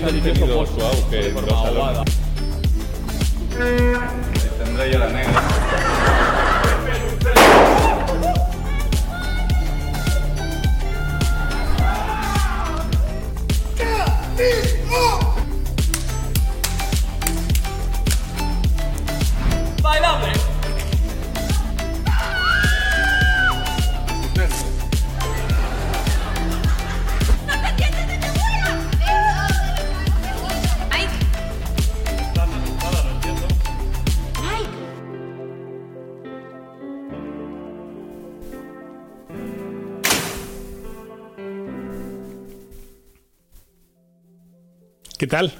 tenido su auge en los salones. Tendré yo la negra. Tal?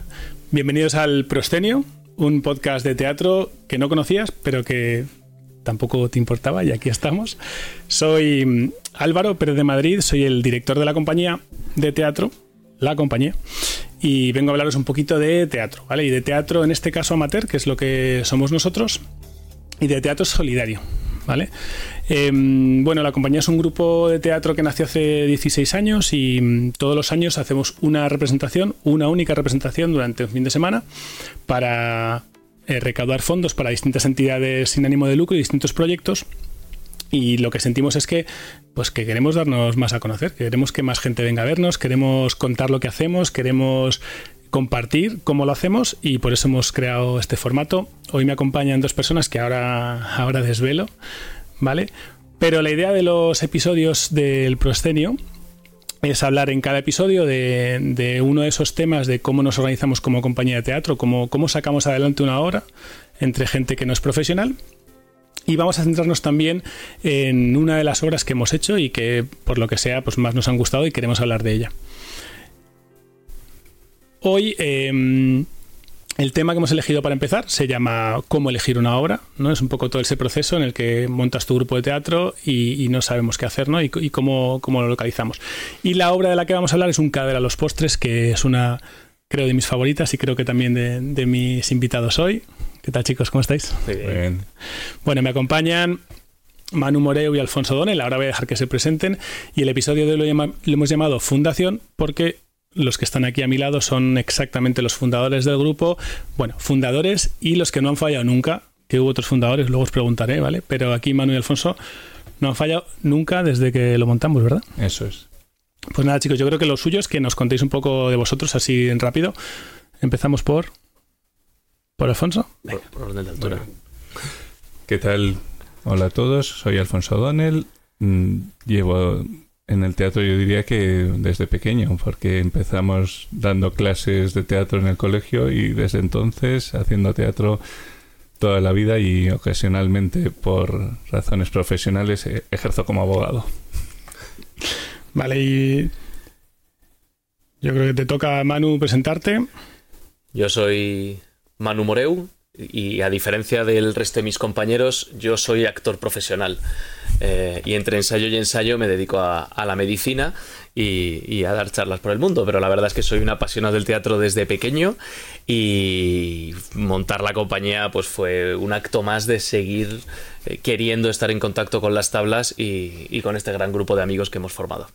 Bienvenidos al Proscenio, un podcast de teatro que no conocías, pero que tampoco te importaba y aquí estamos. Soy mm, Álvaro Pérez de Madrid, soy el director de la compañía de teatro, la compañía, y vengo a hablaros un poquito de teatro, ¿vale? Y de teatro en este caso amateur, que es lo que somos nosotros, y de teatro solidario, ¿vale? Eh, bueno, la compañía es un grupo de teatro que nació hace 16 años y mm, todos los años hacemos una representación, una única representación durante un fin de semana para eh, recaudar fondos para distintas entidades sin ánimo de lucro y distintos proyectos. Y lo que sentimos es que, pues que queremos darnos más a conocer, queremos que más gente venga a vernos, queremos contar lo que hacemos, queremos compartir cómo lo hacemos y por eso hemos creado este formato. Hoy me acompañan dos personas que ahora, ahora desvelo, ¿vale? Pero la idea de los episodios del proscenio es hablar en cada episodio de, uno de esos temas de cómo nos organizamos como compañía de teatro, cómo, sacamos adelante una obra entre gente que no es profesional. Y vamos a centrarnos también en una de las obras que hemos hecho y que por lo que sea pues más nos han gustado y queremos hablar de ella. Hoy eh, el tema que hemos elegido para empezar se llama Cómo elegir una obra, ¿no? Es un poco todo ese proceso en el que montas tu grupo de teatro y, y no sabemos qué hacer, ¿no? Y, y cómo, cómo, lo localizamos. Y la obra de la que vamos a hablar es Un cadáver a los postres, que es una, creo, de mis favoritas y creo que también de, de mis invitados hoy. ¿Qué tal, chicos? ¿Cómo estáis? Muy bien. Bueno, me acompañan Manu Moreu y Alfonso Donel. Ahora voy a dejar que se presenten. Y el episodio de hoy lo, llama, lo hemos llamado Fundación porque los que están aquí a mi lado son exactamente los fundadores del grupo, bueno, fundadores y los que no han fallado nunca, que hubo otros fundadores, luego os preguntaré, ¿vale? Pero aquí Manu y Alfonso no han fallado nunca desde que lo montamos, ¿verdad? Eso es. Pues nada, chicos, yo creo que lo suyo es que nos contéis un poco de vosotros así en rápido. Empezamos por... ¿Por Alfonso? Por, por orden de altura. Bueno. ¿Qué tal? Hola a todos, soy Alfonso Donnell. Mm, Llevo en el teatro yo diría que desde pequeño, porque empezamos dando clases de teatro en el colegio y desde entonces haciendo teatro toda la vida y ocasionalmente por razones profesionales eh, ejerzo como abogado. Vale, y yo creo que te toca, Manu, presentarte. Yo soy Manu Moreu y a diferencia del resto de mis compañeros, yo soy actor profesional. Eh, y entre ensayo y ensayo me dedico a, la medicina y, a dar charlas por el mundo. Pero la verdad es que soy un apasionado del teatro desde pequeño y montar la compañía pues fue un acto más de seguir eh, queriendo estar en contacto con las tablas y, con este gran grupo de amigos que hemos formado.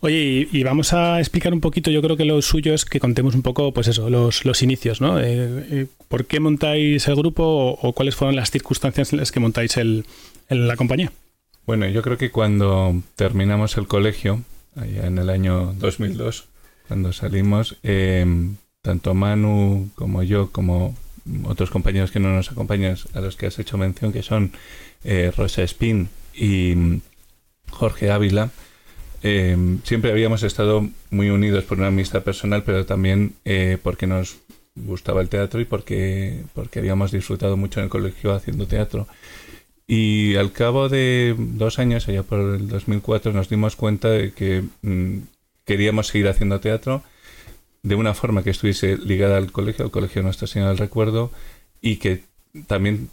Oye, y, vamos a explicar un poquito, yo creo que lo suyo es que contemos un poco, pues eso, los, los inicios, ¿no? Eh, ¿Por qué montáis el grupo o, o, cuáles fueron las circunstancias en las que montáis el, el, la compañía? Bueno, yo creo que cuando terminamos el colegio, allá en el año 2002, cuando salimos, eh, tanto Manu como yo, como otros compañeros que no nos acompañan, a los que has hecho mención, que son eh, Rosa Espín y Jorge Ávila, eh, siempre habíamos estado muy unidos por una amistad personal, pero también eh, porque nos gustaba el teatro y porque, porque habíamos disfrutado mucho en el colegio haciendo teatro. Y al cabo de dos años, allá por el 2004, nos dimos cuenta de que mmm, queríamos seguir haciendo teatro de una forma que estuviese ligada al colegio, al colegio Nuestra Señora del Recuerdo, y que también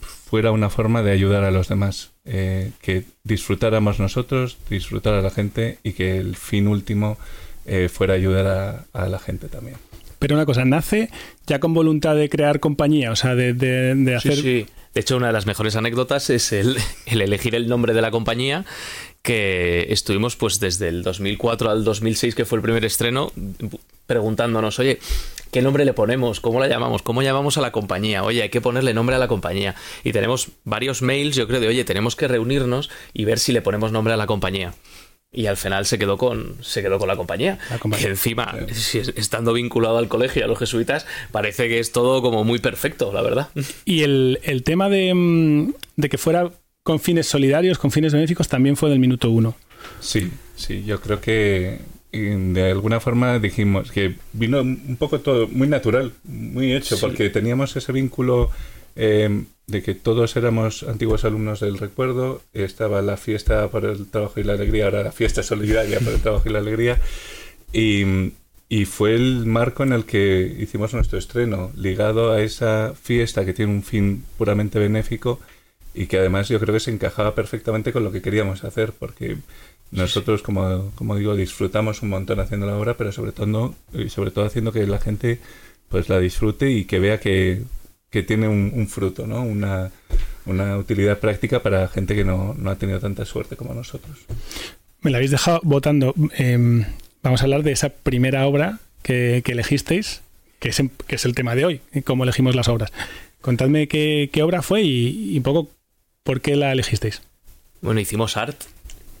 fuera una forma de ayudar a los demás, eh, que disfrutáramos nosotros, disfrutar a la gente y que el fin último eh, fuera ayudar a, a, la gente también. Pero una cosa, nace ya con voluntad de crear compañía, o sea, de, de, de hacer... Sí, sí. De hecho, una de las mejores anécdotas es el, el, elegir el nombre de la compañía, que estuvimos pues desde el 2004 al 2006, que fue el primer estreno, preguntándonos, oye, ¿qué nombre le ponemos? ¿Cómo la llamamos? ¿Cómo llamamos a la compañía? Oye, hay que ponerle nombre a la compañía. Y tenemos varios mails, yo creo, de, oye, tenemos que reunirnos y ver si le ponemos nombre a la compañía. Y al final se quedó con, se quedó con la compañía. La compañía. Que encima, estando vinculado al colegio, a los jesuitas, parece que es todo como muy perfecto, la verdad. Y el, el tema de, mm, de que fuera con fines solidarios, con fines benéficos, también fue del minuto uno. Sí, sí, yo creo que y de alguna forma dijimos que vino un poco todo muy natural, muy hecho, Sí. porque teníamos ese vínculo eh, de que todos éramos antiguos alumnos del recuerdo, estaba la fiesta por el trabajo y la alegría, ahora la fiesta solidaria por el trabajo y la alegría, y, y fue el marco en el que hicimos nuestro estreno, ligado a esa fiesta que tiene un fin puramente benéfico y que además yo creo que se encajaba perfectamente con lo que queríamos hacer, porque nosotros, como, como digo, disfrutamos un montón haciendo la obra, pero sobre todo, y sobre todo haciendo que la gente pues la disfrute y que vea que, que tiene un, un fruto, ¿no? Una, una utilidad práctica para gente que no, no ha tenido tanta suerte como nosotros. Me la habéis dejado votando. Em, vamos a hablar de esa primera obra que, que elegisteis, que es, en- que es el tema de hoy, cómo elegimos las obras. Contadme qué, qué obra fue y, y un poco por qué la elegisteis. Bueno, hicimos Art,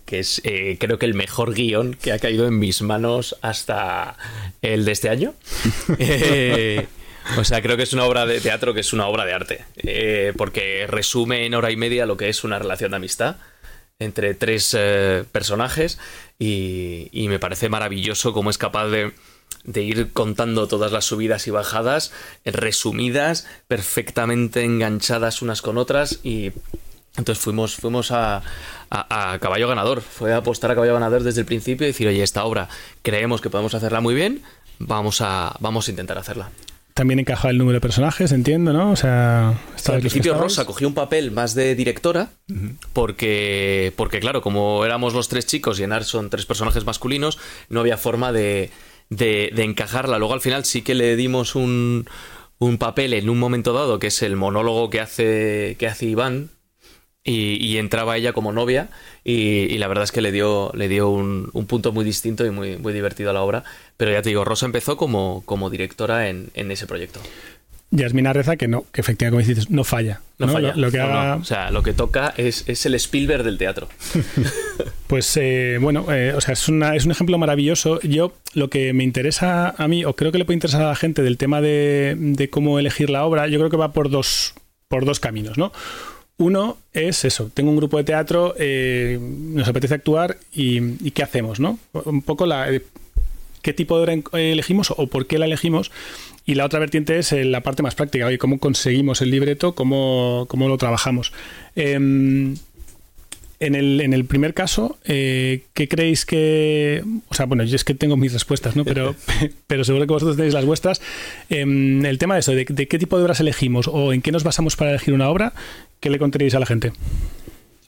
que es eh, creo que el mejor guion que ha caído en mis manos hasta el de este año. Eh, o sea, creo que es una obra de teatro que es una obra de arte, eh, porque resume en hora y media lo que es una relación de amistad entre tres eh, personajes y, me parece maravilloso cómo es capaz de, ir contando todas las subidas y bajadas resumidas, perfectamente enganchadas unas con otras y entonces fuimos, fuimos a, a- a caballo ganador, fue a apostar a caballo ganador desde el principio y decir, oye, esta obra creemos que podemos hacerla muy bien, vamos a, vamos a intentar hacerla. También encaja el número de personajes, entiendo, ¿no? O sea, al principio. Rosa cogió un papel más de directora, porque, porque claro, como éramos los tres chicos y en son tres personajes masculinos, no había forma de, de- de encajarla. Luego al final sí que le dimos un, un papel en un momento dado, que es el monólogo que hace, que hace Iván, y, y entraba ella como novia y, y la verdad es que le dio, le dio un, un punto muy distinto y muy, muy divertido a la obra. Pero ya te digo, Rosa empezó como, como directora en, en ese proyecto. Yasmina Reza, que no, que efectivamente, como dices, no falla. No, ¿no? falla. Lo, lo que No, no. haga, O sea, lo que toca es, es el Spielberg del teatro. Pues eh, bueno, eh, o sea, es, una, es un ejemplo maravilloso. Yo lo que me interesa a mí, o creo que le puede interesar a la gente del tema de, de cómo elegir la obra, yo creo que va por dos, por dos caminos, ¿no? Uno es eso, tengo un grupo de teatro, eh, nos apetece actuar y, y ¿qué hacemos, no? Un poco la, qué tipo de obra en- elegimos o por qué la elegimos. Y la otra vertiente es eh, la parte más práctica, oye, cómo conseguimos el libreto, cómo, cómo lo trabajamos. Em, en el, en el primer caso, eh, ¿qué creéis que.? O sea, bueno, yo es que tengo mis respuestas, ¿no? Pero, pero seguro que vosotros tenéis las vuestras. Em, el tema de eso, de, de qué tipo de obras elegimos o en qué nos basamos para elegir una obra, ¿qué le contaréis a la gente?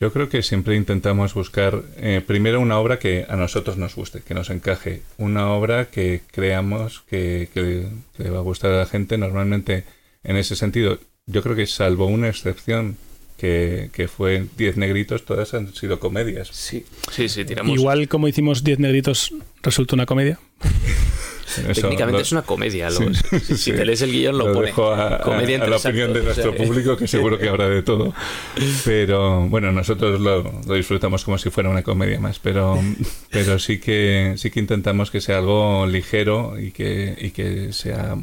Yo creo que siempre intentamos buscar eh, primero una obra que a nosotros nos guste, que nos encaje, una obra que creamos que, que- que le va a gustar a la gente. Normalmente, en ese sentido, yo creo que salvo una excepción que, que fue Diez Negritos, todas han sido comedias. Sí, sí, sí, tiramos. Igual como hicimos Diez Negritos, resulta una comedia. Eso Técnicamente lo- es una comedia. Sí, si, si sí. te lees el guion, lo, Lo pone. dejo a, comedia a la opinión de actos, o sea, nuestro público, que seguro que habrá de todo. Pero bueno, nosotros lo, lo disfrutamos como si fuera una comedia más, pero, pero sí que sí que intentamos que sea algo ligero y que, y que sea...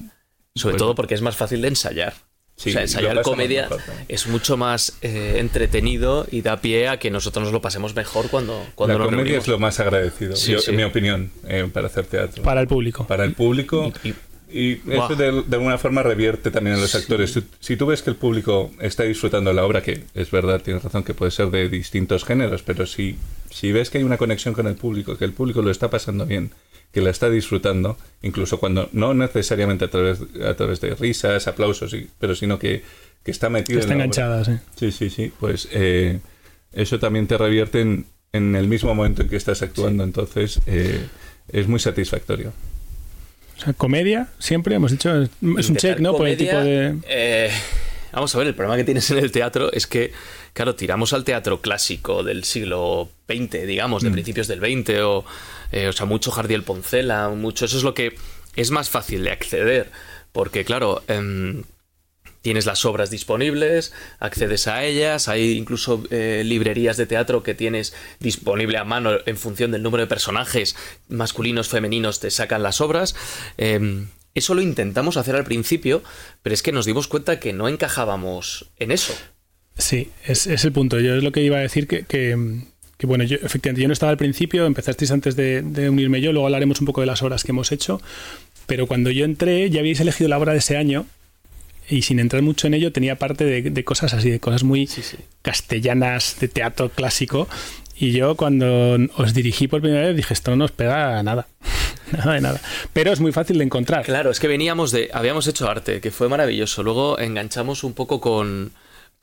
Sobre pues, todo porque es más fácil de ensayar. Sí, o sea, ensayar comedia es mucho más eh, entretenido y da pie a que nosotros nos lo pasemos mejor cuando, cuando La nos comedia reunimos. es lo más agradecido, Sí, yo- sí. en mi opinión, eh, para hacer teatro. Para el público. Para el público. Y- y- Y eso Buah. de, de alguna forma revierte también en los actores. Si, si tú ves que el público está disfrutando la obra, que es verdad, tienes razón, que puede ser de distintos géneros, pero si, si ves que hay una conexión con el público, que el público lo está pasando bien, que la está disfrutando, incluso cuando no necesariamente a través, a través de risas, aplausos, y- pero sino que, que está metido Está en enganchada, sí. Sí, sí, sí. Pues eh, eso también te revierte en, en el mismo momento en que estás actuando, entonces eh, es muy satisfactorio. O sea, comedia, siempre hemos dicho, es un Intentar check, ¿no? Por el comedia, tipo de... eh, vamos a ver, el problema que tienes en el teatro es que, claro, tiramos al teatro clásico del siglo XX, digamos, Mm. de principios del XX, o, eh, o sea, mucho Jardiel Poncela, mucho. Eso es lo que es más fácil de acceder, porque claro, em, tienes las obras disponibles, accedes a ellas, hay incluso eh, librerías de teatro que tienes disponible a mano en función del número de personajes masculinos, femeninos, te sacan las obras. Em, eso lo intentamos hacer al principio, pero es que nos dimos cuenta que no encajábamos en eso. Sí, es, el punto. Yo es lo que iba a decir que, que, bueno, yo efectivamente yo no estaba al principio, empezasteis antes de, de unirme yo, luego hablaremos un poco de las horas que hemos hecho, pero cuando yo entré ya habéis elegido la obra de ese año y sin entrar mucho en ello tenía parte de, de cosas así, de cosas muy Sí, sí. castellanas de teatro clásico. Y yo cuando os dirigí por primera vez dije, esto no nos pega nada. nada de nada. Pero es muy fácil de encontrar. Claro, es que veníamos de. Habíamos hecho arte, que fue maravilloso. Luego enganchamos un poco con,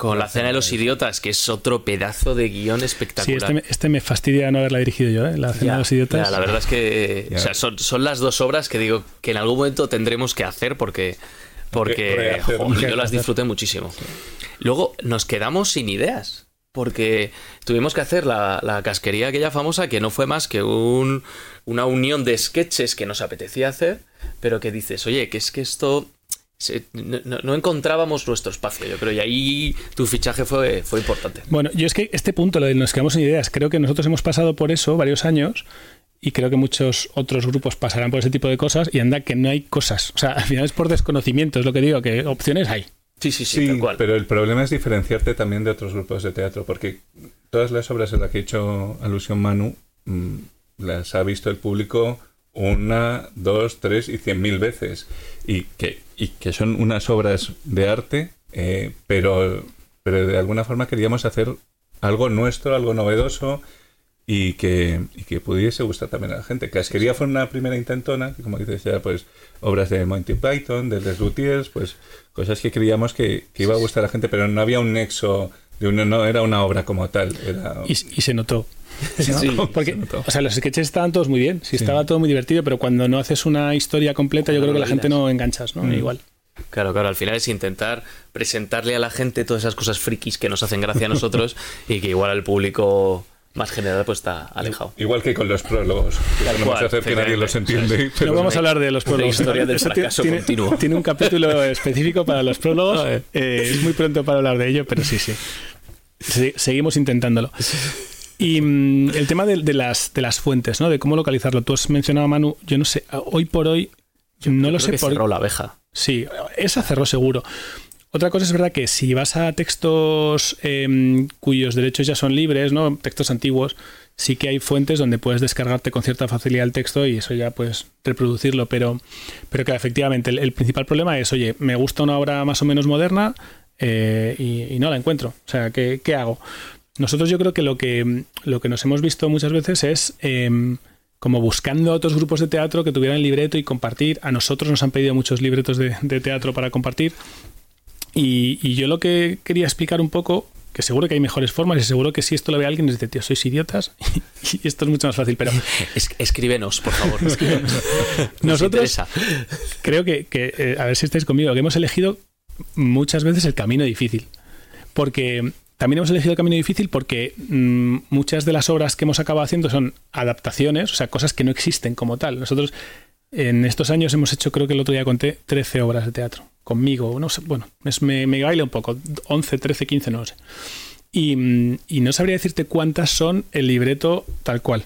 con La Cena de los Idiotas, que es otro pedazo de guion Sí, espectacular. este me, este me fastidia no haberla dirigido yo, ¿eh? La cena Ya, de los idiotas. ya, la verdad es que o sea, son, son las dos obras que digo que en algún momento tendremos que hacer porque, porque rehacer. jo, yo las disfruté muchísimo. Luego nos quedamos sin ideas. Porque tuvimos que hacer la, la casquería aquella famosa que no fue más que un, una unión de sketches que nos apetecía hacer, pero que dices, oye, que es que esto se- no, encontrábamos nuestro espacio, yo creo, y ahí tu fichaje fue, fue importante. Bueno, yo es que este punto, lo de nos quedamos sin ideas, creo que nosotros hemos pasado por eso varios años y creo que muchos otros grupos pasarán por ese tipo de cosas y anda que no hay cosas. O sea, al final es por desconocimiento, es lo que digo, que opciones hay. Sí, sí, sí, Sí, tal cual. pero el problema es diferenciarte también de otros grupos de teatro, porque todas las obras a las que he hecho alusión Manu mm, las ha visto el público una, dos, tres y cien mil veces. Y que, y que son unas obras de arte, eh, pero, pero de alguna forma queríamos hacer algo nuestro, algo novedoso y que, y que pudiese gustar también a la gente. Casquería fue una primera intentona, que como dices ya, pues obras de Monty Python, de Les Luthiers, pues cosas que creíamos que, que iba a gustar a la gente, pero no había un nexo de uno, no era una obra como tal. Era, Y, y se notó. Sí. Porque, o sea, los sketches estaban todos muy bien, sí, estaba todo muy divertido, pero cuando no haces una historia completa, yo creo que la gente no enganchas, ¿no? Mm. Igual. Claro, claro, al final es intentar presentarle a la gente todas esas cosas frikis que nos hacen gracia a nosotros y que igual al público más general pues está alejado. Igual que con los prólogos, Tal no cual, vamos a hacer que nadie los entiende. No pero- vamos a hablar de los prólogos. historia del fracaso tiene, continuo. tiene un capítulo específico para los prólogos. Eh, es muy pronto para hablar de ello, pero sí, sí. Se- seguimos intentándolo. Y mm, el tema de, de las, de las fuentes, ¿no? De cómo localizarlo. Tú has mencionado, Manu, yo no sé, hoy por hoy, no Yo lo creo sé que por cerró la abeja. Sí, esa cerró seguro. Otra cosa es verdad que si vas a textos em, cuyos derechos ya son libres, ¿no? Textos antiguos, sí que hay fuentes donde puedes descargarte con cierta facilidad el texto y eso ya puedes reproducirlo, pero, pero que efectivamente el, el principal problema es, oye, me gusta una obra más o menos moderna eh, y, y no la encuentro. O sea, ¿qué, qué hago? Nosotros yo creo que lo que, lo que nos hemos visto muchas veces es em, como buscando a otros grupos de teatro que tuvieran libreto y compartir. A nosotros nos han pedido muchos libretos de, de teatro para compartir. Y, y yo lo que quería explicar un poco, que seguro que hay mejores formas y seguro que si esto lo ve alguien, es de, tío, sois idiotas y esto es mucho más fácil. Pero Es- escríbenos, por favor. Nos nosotros creo que, que, eh, a ver si estáis conmigo, que hemos elegido muchas veces el camino difícil. Porque también hemos elegido el camino difícil porque mm, muchas de las obras que hemos acabado haciendo son adaptaciones, o sea, cosas que no existen como tal. Nosotros en estos años hemos hecho, creo que el otro día conté, 13 obras de teatro. Conmigo, no sé, bueno, es- me, me baila un poco, 11, 13, 15, no lo sé. Y, mm, y no sabría decirte cuántas son el libreto tal cual.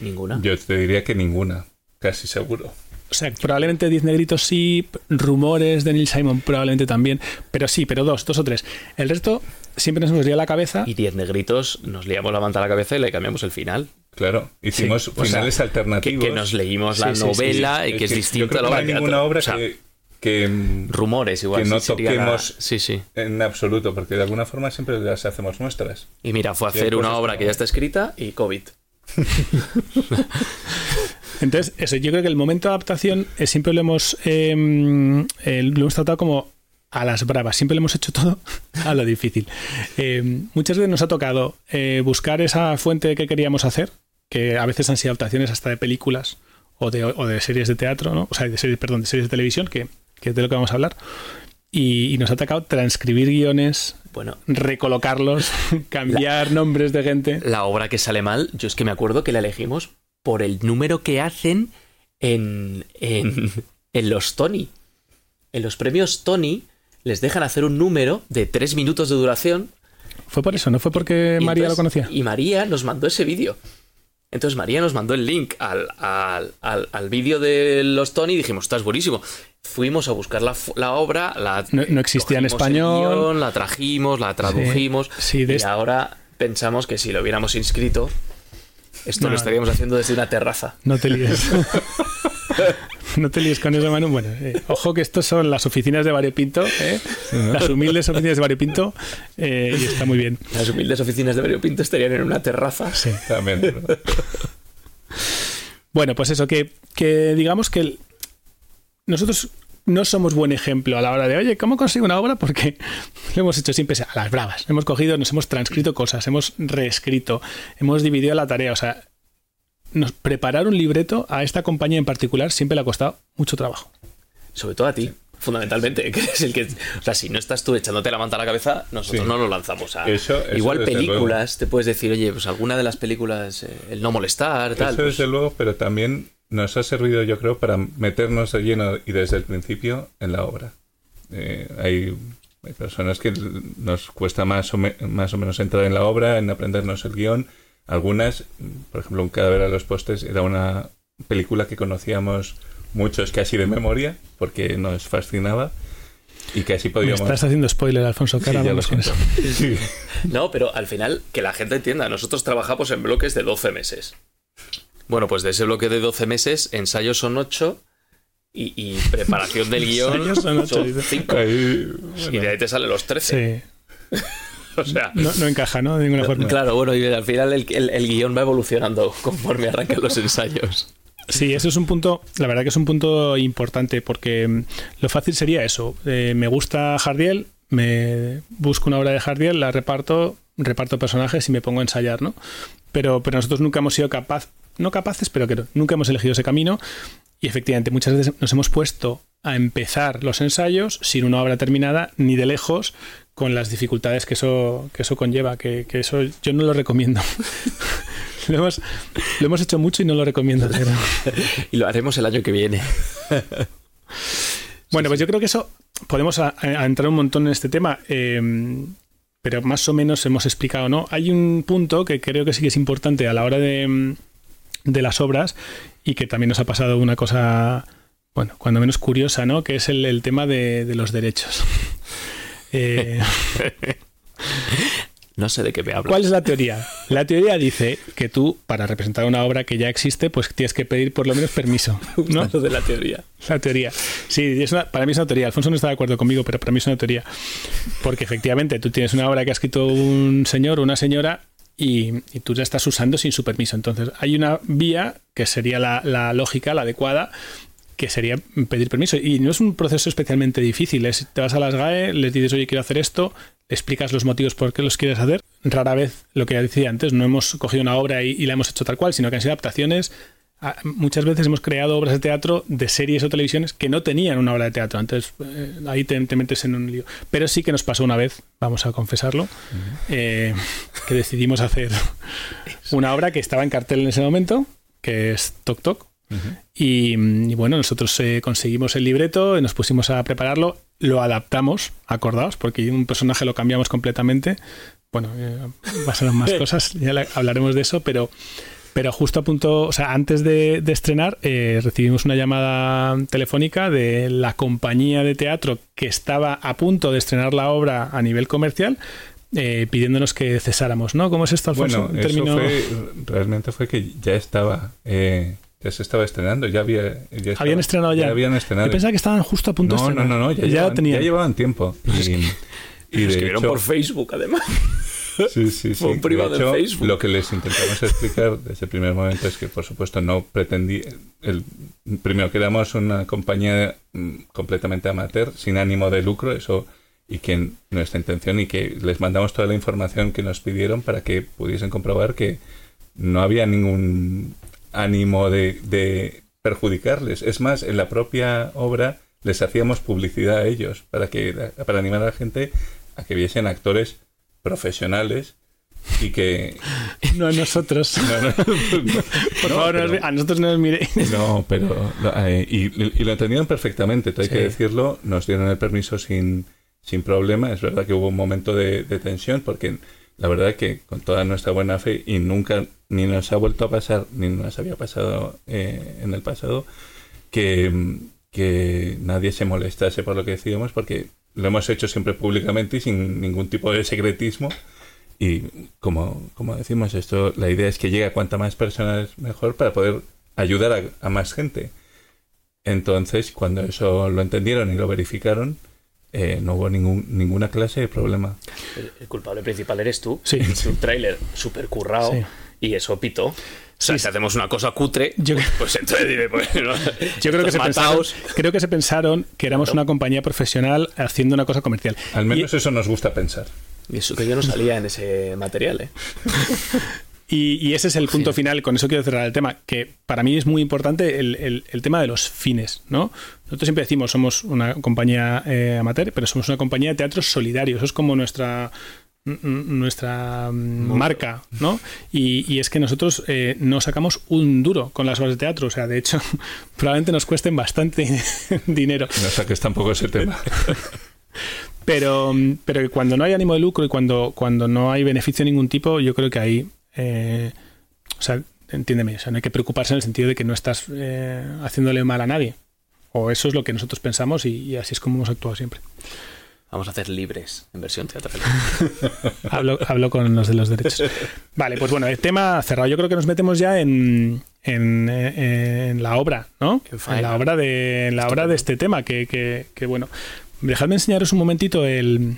Ninguna. Yo te diría que ninguna, casi seguro. O sea, probablemente 10 negritos sí, rumores de Neil Simon probablemente también, pero sí, pero dos, dos o tres. El resto siempre nos hemos liado la cabeza. Y diez negritos, nos liamos la manta a la cabeza y le cambiamos el final. Claro, hicimos Sí, o finales Que, alternativos. que nos leímos la Sí, sí, sí, novela y que es creo a la que no obra hay teatro. ninguna obra O sea, que, que, mm, rumores igual. que no sí sería la- toquemos- Sí, sí. en absoluto, porque de alguna forma siempre las hacemos nuestras. Y mira, fue hacer una obra que que ya está escrita y COVID. Entonces, eso, yo creo que el momento de adaptación eh, siempre lo hemos, eh, eh, lo hemos tratado como a las bravas, siempre lo hemos hecho todo a lo difícil. Eh, muchas veces nos ha tocado eh, buscar esa fuente que queríamos hacer, que a veces han sido adaptaciones hasta de películas o de, o de series de teatro, ¿no? o sea, de series, perdón, de series de televisión, que, que es de lo que vamos a hablar. Y, y nos ha tocado transcribir guiones, Bueno, recolocarlos, cambiar nombres de gente. la obra que sale mal, yo es que me acuerdo que la elegimos por el número que hacen en, en, en los Tony. En los premios Tony les dejan hacer un número de tres minutos de duración. Fue por eso, no fue porque y María lo conocía. Y María nos mandó ese vídeo. Entonces María nos mandó el link al, al, al- al vídeo de los Tony y dijimos, estás buenísimo. Fuimos a buscar la, la obra, la No- no existía en español. guion, la trajimos, la tradujimos. sí, de y ahora pensamos que si lo hubiéramos inscrito, esto No, lo estaríamos haciendo desde una terraza. No te líes. no te líes con eso, Manu. Bueno, eh, ojo que estos son las oficinas de Variopinto, ¿eh? las humildes oficinas de Variopinto, eh, y está muy bien. Las humildes oficinas de Mario Pinto estarían en una terraza. Sí. También. ¿no? Bueno, pues eso, que, que digamos que el- nosotros no somos buen ejemplo a la hora de, oye, ¿cómo consigo una obra? Porque lo hemos hecho siempre a las bravas. Hemos cogido, nos hemos transcrito cosas, hemos reescrito, hemos dividido la tarea. O sea, nos, preparar un libreto a esta compañía en particular siempre le ha costado mucho trabajo. Sobre todo a ti, fundamentalmente, que eres el que... O sea, si no estás tú echándote la manta a la cabeza, nosotros Sí. no nos lanzamos a... Eso- eso Igual películas, te puedes decir, oye, pues alguna de las películas, eh, el no molestar, tal. Eso pues- desde luego, pero también nos ha servido, yo creo, para meternos de lleno y desde el principio en la obra. Eh, hay, hay personas que nos cuesta más o, me- más o menos entrar en la obra, en aprendernos el guion. Algunas, por ejemplo, Un cadáver a los postes era una película que conocíamos muchos casi de memoria, porque nos fascinaba y casi Me podíamos... estás haciendo spoiler, Alfonso Sí, Cara. lo. Sí. No, pero al final, que la gente entienda, nosotros trabajamos en bloques de 12 meses. Bueno, pues de ese bloque de 12 meses, ensayos son 8 y, y preparación del guion Ensayos son ocho, son dice. 5. Ahí, Y de ahí te salen los 13. Sí. O sea, No, no encaja, ¿no? De ninguna forma. claro, bueno, y al final el, el- el guion va evolucionando conforme arrancan los ensayos. Sí, eso es un punto, la verdad que es un punto importante porque mm, lo fácil sería eso. eh, me gusta Jardiel, me busco una obra de Jardiel, la reparto, reparto personajes y me pongo a ensayar, ¿no? Pero, pero nosotros nunca hemos sido capaz, no capaces, pero que nunca hemos elegido ese camino y efectivamente muchas veces nos hemos puesto a empezar los ensayos sin una obra terminada ni de lejos con las dificultades que eso, que eso conlleva, que, que eso yo no lo recomiendo. lo, hemos, lo hemos hecho mucho y no lo recomiendo. Y lo haremos el año que viene. Bueno, pues yo creo que eso podemos a- a entrar un montón en este tema, eh, pero más o menos hemos explicado, ¿no? Hay un punto que creo que sí que es importante a la hora de, de las obras y que también nos ha pasado una cosa, bueno, cuando menos curiosa, ¿no? Que es el, el tema de, de los derechos. Eh, No sé de qué me hablas. ¿Cuál es la teoría? La teoría dice que tú, para representar una obra que ya existe, pues tienes que pedir por lo menos permiso, ¿no? Lo de la teoría. La teoría. Sí, es una- para mí es una teoría. Alfonso no está de acuerdo conmigo, pero para mí es una teoría. Porque efectivamente tú tienes una obra que ha escrito un señor o una señora y, y tú la estás usando sin su permiso. Entonces hay una vía que sería la, la lógica, la adecuada, que sería pedir permiso. Y no es un proceso especialmente difícil. Es, te vas a las GAE, les dices, oye, quiero hacer esto, explicas los motivos por qué los quieres hacer. Rara vez, lo que decía antes, no hemos cogido una obra y, y la hemos hecho tal cual, sino que han sido adaptaciones. Ah, Muchas veces hemos creado obras de teatro de series o televisiones que no tenían una obra de teatro. Entonces, eh, ahí te, te metes en un lío. Pero sí que nos pasó una vez, vamos a confesarlo, eh, que decidimos hacer una obra que estaba en cartel en ese momento, que es Tok Tok. Y, mm, y bueno, nosotros eh, conseguimos el libreto, nos pusimos a prepararlo, lo adaptamos, acordaos, porque un personaje lo cambiamos completamente. Bueno, eh, pasaron más cosas, ya la- hablaremos de eso, pero, pero justo a punto, o sea, antes de, de estrenar, eh, recibimos una llamada telefónica de la compañía de teatro que estaba a punto de estrenar la obra a nivel comercial. eh, pidiéndonos que cesáramos, ¿no? ¿Cómo es esto, Alfonso? Bueno, eso fue, realmente fue que ya estaba, eh, ya se estaba estrenando, ya había... ya estaba- Habían estrenado ya. habían estrenado. Yo pensaba que estaban justo a punto de no, no, estrenar. no, no, ya, ya llevaban, ya llevaban tiempo. Y, y de Escribieron hecho, por Facebook, además. Sí, sí, sí. Un privado De en Facebook. Lo que les intentamos explicar desde el primer momento es que, por supuesto, no pretendí... El, primero, que éramos una compañía mm, completamente amateur, sin ánimo de lucro, eso y que nuestra intención y que les mandamos toda la información que nos pidieron para que pudiesen comprobar que no había ningún ánimo de, de perjudicarles. Es más, en la propia obra les hacíamos publicidad a ellos para que para animar a la gente a que viesen actores profesionales y que... No a nosotros. No, no, Por favor, pero- a nosotros no nos miréis. No, pero eh, y, y lo entendieron perfectamente, hay Sí. que decirlo. Nos dieron el permiso sin, sin problema. Es verdad que hubo un momento de, de tensión porque la verdad que con toda nuestra buena fe y nunca ni nos ha vuelto a pasar ni nos había pasado eh, en el pasado que, que nadie se molestase por lo que decíamos porque lo hemos hecho siempre públicamente y sin ningún tipo de secretismo. Y como, como decimos, esto, la idea es que llegue a cuanta más personas mejor para poder ayudar a, a más gente. Entonces, cuando eso lo entendieron y lo verificaron, eh, no hubo ningún, ninguna clase de problema. El, el culpable principal eres tú. Sí. Es un tráiler súper currado Sí. y eso pito. O sea, Sí. si hacemos una cosa cutre, Yo- pues entonces dime, pues, ¿no? Yo creo que, se pensaron, creo que se pensaron que éramos una compañía profesional haciendo una cosa comercial. Al menos Y- eso nos gusta pensar. Y eso que yo no salía en ese material, ¿eh? Y, y ese es el punto final, con eso quiero cerrar el tema, que para mí es muy importante el, el- el tema de los fines, ¿no? Nosotros siempre decimos, somos una compañía eh, amateur, pero somos una compañía de teatro solidario, eso es como nuestra nuestra mm, marca, ¿no? Y, y es que nosotros eh, no sacamos un duro con las obras de teatro, o sea, de hecho, probablemente nos cuesten bastante dinero. No saques tampoco ese tema. Pero, mm, pero cuando no hay ánimo de lucro y cuando, cuando no hay beneficio de ningún tipo, yo creo que ahí, eh, o sea, entiéndeme, o sea, no hay que preocuparse en el sentido de que no estás eh, haciéndole mal a nadie. O eso es lo que nosotros pensamos y, y así es como hemos actuado siempre. Vamos a hacer libres en versión teatral. Hablo, hablo con los de los derechos. Vale, pues bueno, el tema cerrado. Yo creo que nos metemos ya en, en, eh, en la obra, ¿no? En la obra de, en la obra de este tema, que, que- que, bueno. Dejadme enseñaros un momentito el,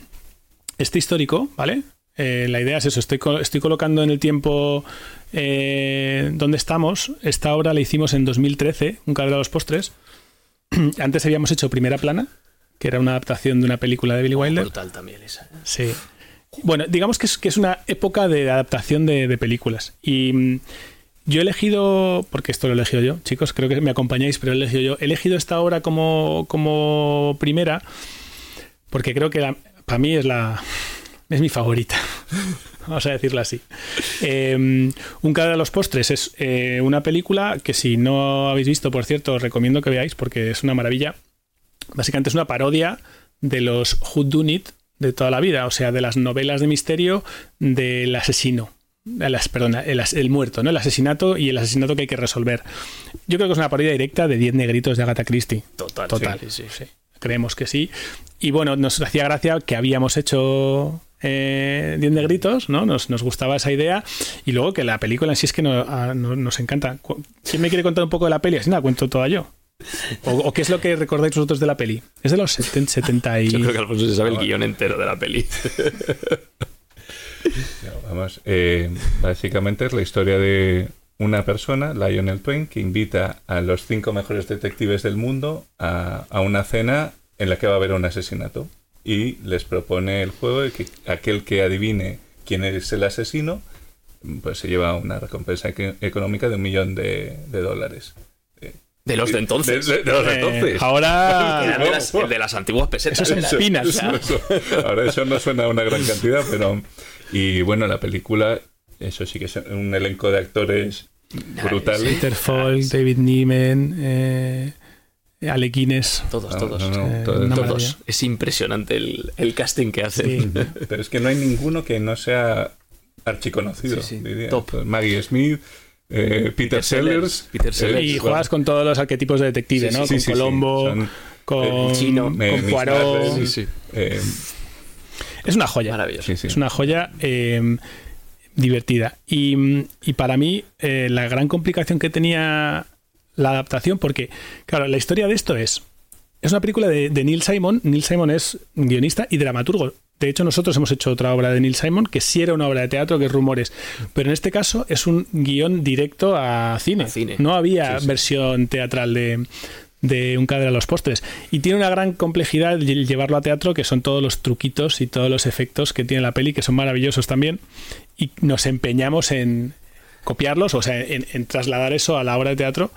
este histórico, ¿vale? Eh, la idea es eso, estoy, estoy colocando en el tiempo eh, donde estamos. Esta obra la hicimos en 2013, Un cabrón a los postres. Antes habíamos hecho Primera Plana, que era una adaptación de una película de Billy Wilder. Brutal también esa. ¿eh? Sí. Bueno, digamos que es, que es una época de adaptación de, de películas. Y mm, yo he elegido, porque esto lo he elegido yo, chicos, creo que me acompañáis, pero he elegido yo. He elegido esta obra como, como primera, porque creo que la- para mí es la. Es mi favorita. Vamos a decirlo así. Eh, un cadáver a los postres es eh, una película que si no habéis visto, por cierto, os recomiendo que veáis porque es una maravilla. Básicamente es una parodia de los Who Done It de toda la vida, o sea, de las novelas de misterio del asesino. las- perdona, el, muerto, ¿no? El asesinato y el asesinato que hay que resolver. Yo creo que es una parodia directa de 10 negritos de Agatha Christie. Total. Total, sí, sí. sí. Creemos que sí. Y bueno, nos hacía gracia que habíamos hecho eh, 10 negritos, ¿no? Nos, nos gustaba esa idea. Y luego que la película en sí es que no- a- no- nos encanta. ¿Quién me quiere contar un poco de la peli? Así la cuento toda yo. ¿O, o qué es lo que recordáis vosotros de la peli? Es de los 70, 70 y... Yo creo que Alfonso se sabe el guion entero de la peli. No, Vamos, eh, básicamente es la historia de una persona, Lionel Twain, que invita a los cinco mejores detectives del mundo a, a una cena en la que va a haber un asesinato. Y les propone el juego de que aquel que adivine quién es el asesino, pues se lleva una recompensa eco- económica de un millón de, de dólares. De los de entonces. De, de- de los de Eh, entonces. ahora... De las, el de las antiguas pesetas. Eso. Eso- eso- ahora eso no suena a una gran cantidad, pero... Y bueno, la película, eso sí que es un elenco de actores brutales. Peter Falk, David Niven, eh, Alec Guinness. Todos, No, todos. no, no, Eh, todo- una todo- maravilla. Todos. Es impresionante el, el casting que hacen. Sí. Pero es que no hay ninguno que no sea archiconocido, Sí, sí, diría. top. Maggie Smith, eh, Peter, Sellers. Peter Sellers. eh, Y juegas con todos los arquetipos de detective, Sí, ¿no? sí, con sí, sí, Colombo, son, con, eh, Chino, con eh, Poirot. Marple, Sí, sí. eh, Es una joya. Maravilloso. sí, sí. Es una joya eh, divertida. Y, y para mí, eh, la gran complicación que tenía la adaptación, porque, claro, la historia de esto es. Es una película de, de Neil Simon. Neil Simon es guionista y dramaturgo. De hecho, nosotros hemos hecho otra obra de Neil Simon que sí era una obra de teatro, que es Rumores. Pero en este caso es un guion directo a cine. A cine. No había Sí, sí. versión teatral de, de Un cadre a los postres. Y tiene una gran complejidad lle- llevarlo a teatro, que son todos los truquitos y todos los efectos que tiene la peli, que son maravillosos también. Y nos empeñamos en copiarlos, o sea, en, en trasladar eso a la obra de teatro,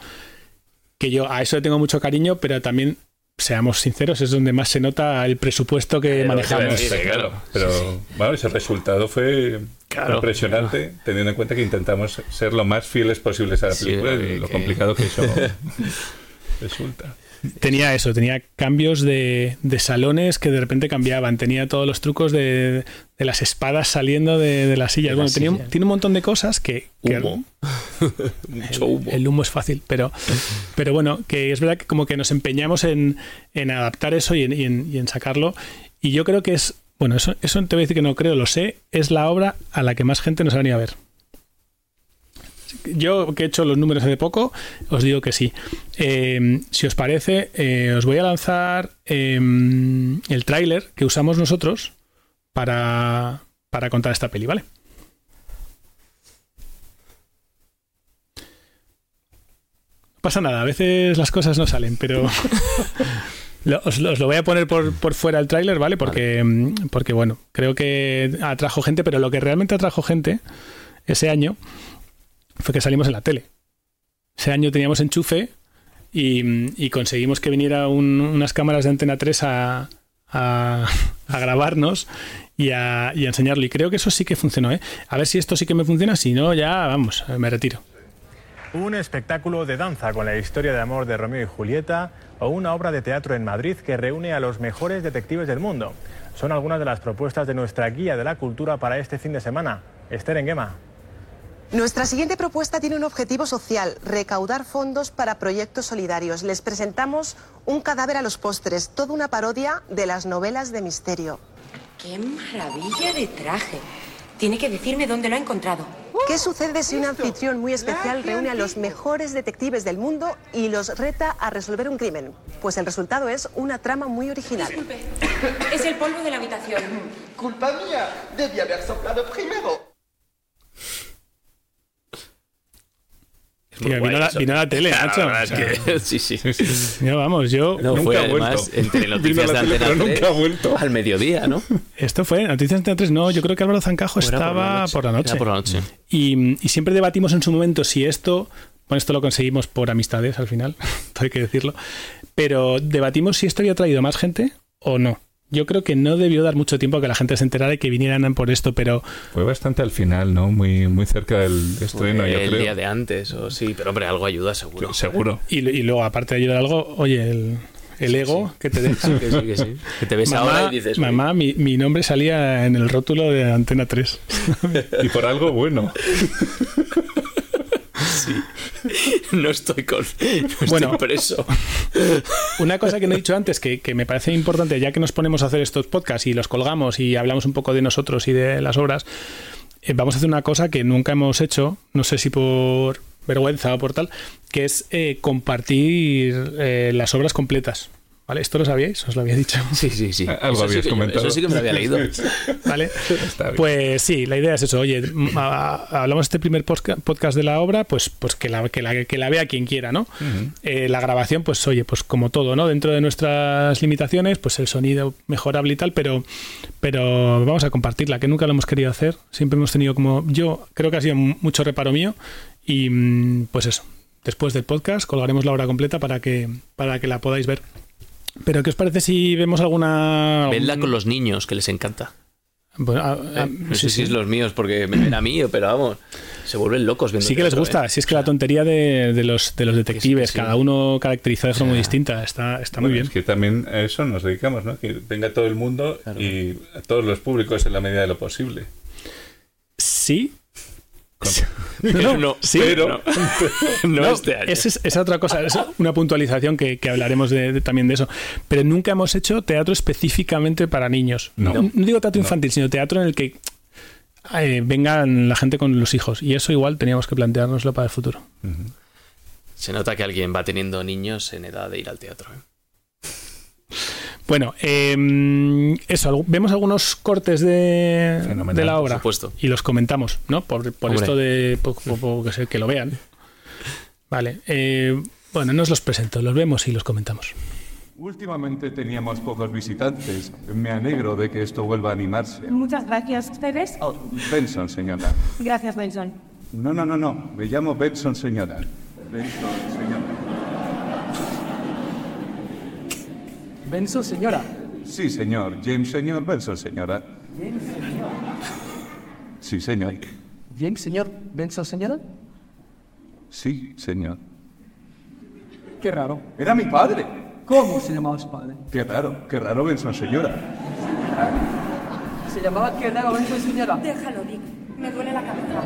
que yo a eso le tengo mucho cariño, pero también seamos sinceros, es donde más se nota el presupuesto que manejamos. Sí, claro. Pero bueno, ese resultado fue Claro. impresionante, teniendo en cuenta que intentamos ser lo más fieles posibles a la película y lo que- complicado que eso resulta. Tenía eso, tenía cambios de, de salones que de repente cambiaban, tenía todos los trucos de, de las espadas saliendo de, de las sillas. De bueno, tenía tiene un montón de cosas que... que Humo. Mucho el, humo. el humo es fácil, pero, pero bueno, que es verdad que como que nos empeñamos en, en adaptar eso y en, y en- y en sacarlo. Y yo creo que es, bueno, eso, eso te voy a decir que no creo, lo sé, es la obra a la que más gente nos ha venido a ver. Yo que he hecho los números hace poco, os digo que sí. Eh, si os parece, eh, os voy a lanzar eh, el tráiler que usamos nosotros para, para contar esta peli, ¿vale? No pasa nada, a veces las cosas no salen, pero lo- os, lo- os lo voy a poner por, por fuera el tráiler, ¿vale? Porque, mm, porque, bueno, creo que atrajo gente, pero lo que realmente atrajo gente ese año fue que salimos en la tele. Ese año teníamos enchufe y, y conseguimos que viniera un- unas cámaras de Antena 3 a, grabarnos y a, y enseñarlo. Y creo que eso sí que funcionó, ¿eh? A ver si esto sí que me funciona, si no, ya vamos, me retiro. Un espectáculo de danza con la historia de amor de Romeo y Julieta o una obra de teatro en Madrid que reúne a los mejores detectives del mundo. Son algunas de las propuestas de nuestra guía de la cultura para este fin de semana. Esther Enguema. Nuestra siguiente propuesta tiene un objetivo social, recaudar fondos para proyectos solidarios. Les presentamos Un cadáver a los postres, toda una parodia de las novelas de misterio. ¡Qué maravilla de traje! Tiene que decirme dónde lo ha encontrado. ¿Qué sucede si un anfitrión muy especial reúne a los mejores detectives del mundo y los reta a resolver un crimen? Pues el resultado es una trama muy original. Disculpe, es el polvo de la habitación. Culpa mía, debí haber soplado primero. Es muy Tío, guay vino, la, vino la tele, Claro, macho. la verdad O sea, es que- sí, sí. ya vamos, yo. No, Nunca fue ha además vuelto. entre noticias de Antena pero nunca 3 ha vuelto. al mediodía, ¿no? Esto fue Noticias Antena 3. No, yo creo que Álvaro Zancajo ¿O era estaba por la noche. Era por la noche. Y, y siempre debatimos en su momento si esto. Bueno, esto lo conseguimos por amistades al final, hay que decirlo. Pero debatimos si esto había traído más gente o no. Yo creo que no debió dar mucho tiempo a que la gente se enterara y que vinieran por esto, pero Fue bastante al final, ¿no? Muy, muy cerca del estreno, yo el creo. día de antes, o sí, pero hombre, algo ayuda seguro. Seguro. Y, y luego, aparte de ayudar algo, oye, el, el ego que te deja. Que sí, que sí. Que te ves mamá, ahora y dices, "Uy, mamá mi, mi nombre salía en el rótulo de Antena 3. Y por algo bueno. no estoy con. No estoy Bueno. preso. Una cosa que no he dicho antes, que, que me parece importante, ya que nos ponemos a hacer estos podcasts y los colgamos y hablamos un poco de nosotros y de las obras, eh, vamos a hacer una cosa que nunca hemos hecho, no sé si por vergüenza o por tal, que es eh, compartir eh, las obras completas. ¿Vale? ¿Esto lo sabíais? Os lo había dicho. Sí, sí, sí. Algo Eso sí yo- comentado. eso sí que me lo había leído. ¿Vale? Está bien. Pues sí, la idea es eso. Oye, m- a- a- hablamos de este primer podcast de la obra, pues, pues que, la, que, la, que la vea quien quiera, ¿no? Eh, la grabación, pues oye, pues como todo, ¿no? Dentro de nuestras limitaciones, pues el sonido mejorable y tal, pero, pero vamos a compartirla, que nunca lo hemos querido hacer. Siempre hemos tenido como. Yo creo que ha sido mu- mucho reparo mío. Y mm, pues eso. Después del podcast colgaremos la obra completa para que, para que la podáis ver. Pero ¿qué os parece si vemos alguna... Vedla con los niños, que les encanta. Bueno, a- a- Eh, no Ah, sí, sé si es los míos porque me ven a mí, pero vamos, se vuelven locos viendo Sí que les gusta, ¿eh? si es que la tontería de, de los, de los detectives, sí. cada uno caracterizado de forma muy distinta, está, está muy bien. Es que también a eso nos dedicamos, ¿no? Que venga todo el mundo Claro. y a todos los públicos en la medida de lo posible. Sí, Pero no, sí, pero no, no este año. esa es, otra cosa, es una puntualización que, que hablaremos de- de- también de eso. Pero nunca hemos hecho teatro específicamente para niños. No. No, digo teatro infantil, sino teatro en el que eh, vengan la gente con los hijos. Y eso igual teníamos que planteárnoslo para el futuro. Se nota que alguien va teniendo niños en edad de ir al teatro. ¿eh? Bueno, eh, eso, vemos algunos cortes de, Fenomenal, de la obra supuesto. y los comentamos, ¿no? Por, por esto de por- por- por que, que lo vean. Vale, eh, bueno, no os los presento, los vemos y los comentamos. Últimamente teníamos pocos visitantes. Me alegro de que esto vuelva a animarse. Muchas gracias, ustedes. Oh, Benson, señora. Gracias, Nelson. No, no, no, no. Me llamo Benson, señora. Benson, señora. Benson, señora. Sí, señor. James, señor. Benson, señora. James, señor. Sí, señor. James, señor. Benson, señora. Sí, señor. Qué raro. Era mi padre. ¿Cómo se llamaba su padre? Qué raro, qué raro, Benson, señora. Se llamaba Qué raro, Benson, señora. Déjalo, Dick. Me duele la cabeza.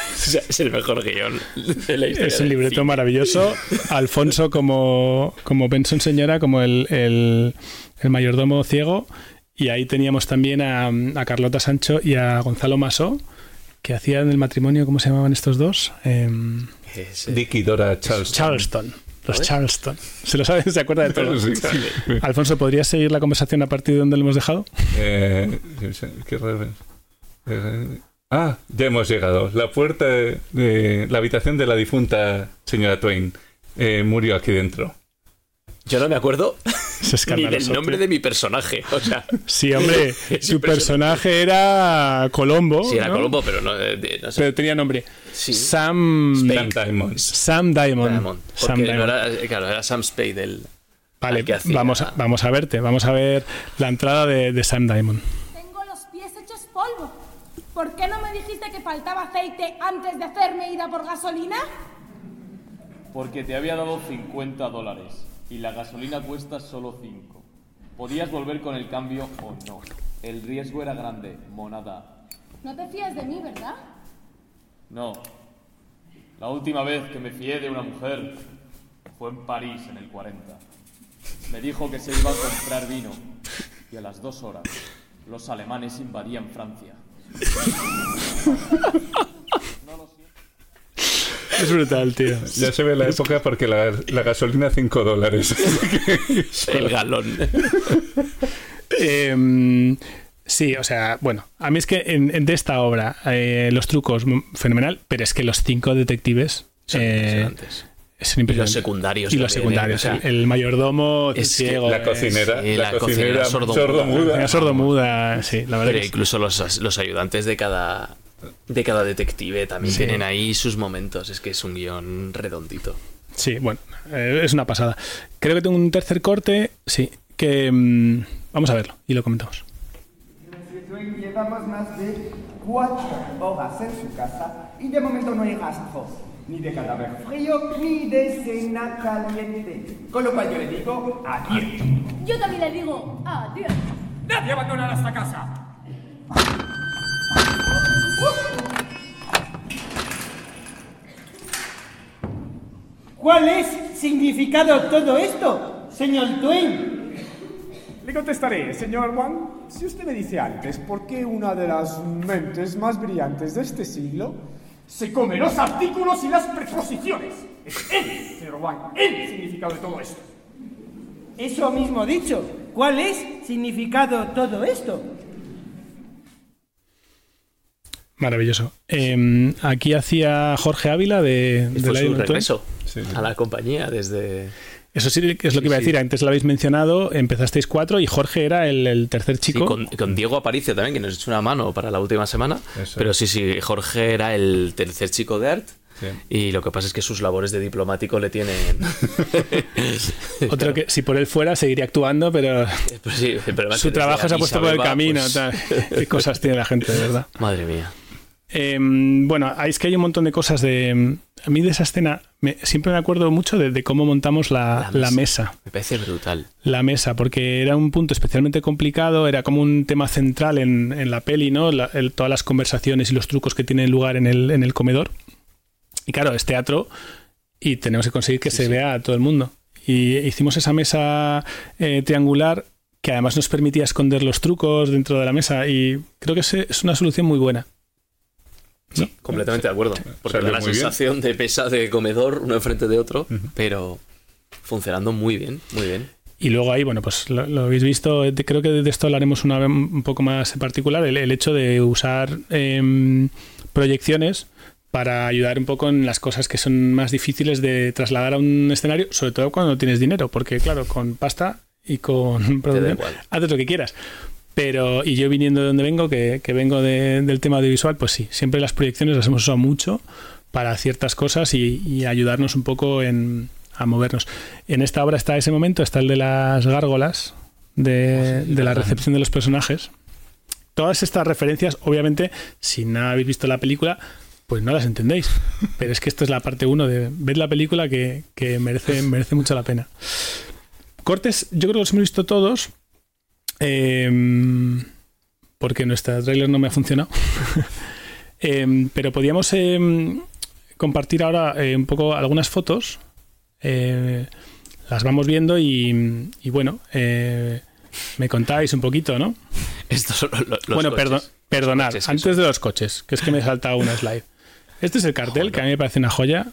es el mejor guion de la historia. Es un libreto cine. maravilloso. Alfonso como, como Benson Señora, como el, el- el mayordomo ciego. Y ahí teníamos también a, a Carlota Sancho y a Gonzalo Masó, que hacían el matrimonio, ¿cómo se llamaban estos dos? Em, eh, Dick y Dora Charles. Charleston. Los Charleston. ¿Se lo saben? ¿Se acuerda de todo? Sí. Alfonso, ¿podrías seguir la conversación a partir de donde lo hemos dejado? Eh, qué raro. Ah, ya hemos llegado. La puerta de, de la habitación de la difunta señora Twain eh, murió aquí dentro. Yo no me acuerdo Es ni del nombre de mi personaje. O sea, Sí, hombre, su personaje era Colombo. sí, era ¿no? Colombo, pero no, eh, de- no sé. Pero tenía nombre. Sí. Sam. Sam Diamond. Sam Diamond. Diamond. Sam Porque Diamond. era, eh, claro, era Sam Spade el. Vale, al que hacía- vamos, a, vamos a verte. Vamos a ver la entrada de, de Sam Diamond. Tengo los pies hechos polvo. ¿Por qué no me dijiste que faltaba aceite antes de hacerme ir a por gasolina? Porque te había dado 50 dólares y la gasolina cuesta solo 5. Podías volver con el cambio o no. El riesgo era grande, monada. No te fías de mí, ¿verdad? No. La última vez que me fié de una mujer fue en París en el 40. Me dijo que se iba a comprar vino y a las dos horas los alemanes invadían Francia. Es brutal, tío. Ya se ve la época porque la, la gasolina 5 dólares. El galón. Em, sí, o sea, bueno, a mí es que en, en- de esta obra, eh, los trucos, mm, fenomenal, pero es que los cinco detectives. Son eh, impresionantes. Impresionantes. Y los secundarios Y los ¿eh? secundarios. O sea, el, mayordomo es ciego. la cocinera, sí, la, la cocinera, cocinera sordomuda. sordomuda. Sí, la verdad. Pero que sí. incluso los, los ayudantes de cada, de cada detective también Sí. tienen ahí sus momentos. Es que es un guion redondito. Sí, bueno, eh, es una pasada. Creo que tengo un tercer corte, sí, que mm, vamos a verlo y lo comentamos. Llevamos más de cuatro horas en su casa y de momento no hay rastro ni de cadáver frío ni de cena caliente. Con lo cual yo le digo adiós. Yo también le digo adiós. ¡Nadie abandonará esta casa! ¿Cuál es significado todo esto, señor Twain? Le contestaré, señor Wang, si usted me dice antes por qué una de las mentes más brillantes de este siglo Se come los artículos y las preposiciones. Es él, señor Wang, el significado de todo esto. Eso mismo dicho. ¿Cuál es significado todo esto? Maravilloso. Eh, aquí hacía Jorge Ávila de, de Fue la su regreso Sí. a la compañía desde... Eso sí que es lo que Sí, iba a sí. decir. Antes lo habéis mencionado, empezasteis cuatro y Jorge era el, el tercer Sí, chico. con, con Diego Aparicio también, que nos echó una mano para la última semana. Eso. Pero sí, sí, Jorge era el tercer chico de Art. Sí. Y lo que pasa es que sus labores de diplomático le tienen. Otro que si por él fuera seguiría actuando, pero Pues sí, pero además su trabajo se ha puesto por el camino. pues- tal. Qué cosas tiene la gente, de verdad. Madre mía. Eh, bueno, es que hay un montón de cosas de... A mí de esa escena me- siempre me acuerdo mucho de, de cómo montamos la, la mesa. Me parece brutal. La mesa, porque era un punto especialmente complicado, era como un tema central en, en la peli, ¿no? La- el- todas las conversaciones y los trucos que tienen lugar en el, en el comedor. Y claro, es teatro y tenemos que conseguir que se vea a todo el mundo. Y hicimos esa mesa eh, triangular que además nos permitía esconder los trucos dentro de la mesa y creo que es una solución muy buena. Sí, completamente de acuerdo. Porque da la bien. sensación de pesa de comedor uno enfrente de otro, pero funcionando muy bien, muy bien. Y luego ahí, bueno, pues lo, lo habéis visto, creo que de esto hablaremos una vez un poco más en particular, el, el hecho de usar em, proyecciones para ayudar un poco en las cosas que son más difíciles de trasladar a un escenario, sobre todo cuando no tienes dinero, porque claro, con pasta y con haces lo que quieras. Pero, y yo viniendo de donde vengo, que, que vengo de- del tema audiovisual, pues sí, siempre las proyecciones las hemos usado mucho para ciertas cosas y, y ayudarnos un poco en, a movernos. En esta obra está ese momento, está el de las gárgolas, de, de la recepción de los personajes. Todas estas referencias, obviamente, si no habéis visto la película, pues no las entendéis. Pero es que esto es la parte uno de ver la película que, que merece, merece mucho la pena. Cortes, yo creo que los hemos visto todos. Em, porque nuestra trailer no me ha funcionado. Em, pero podíamos em, compartir ahora eh, un poco algunas fotos. Eh, las vamos viendo y, y bueno, eh, me contáis un poquito, ¿no? Estos son los, los bueno, coches. perdón, perdonad, Coches antes de los coches, que es que me he saltado una slide. Este es el cartel, que a mí me parece una joya.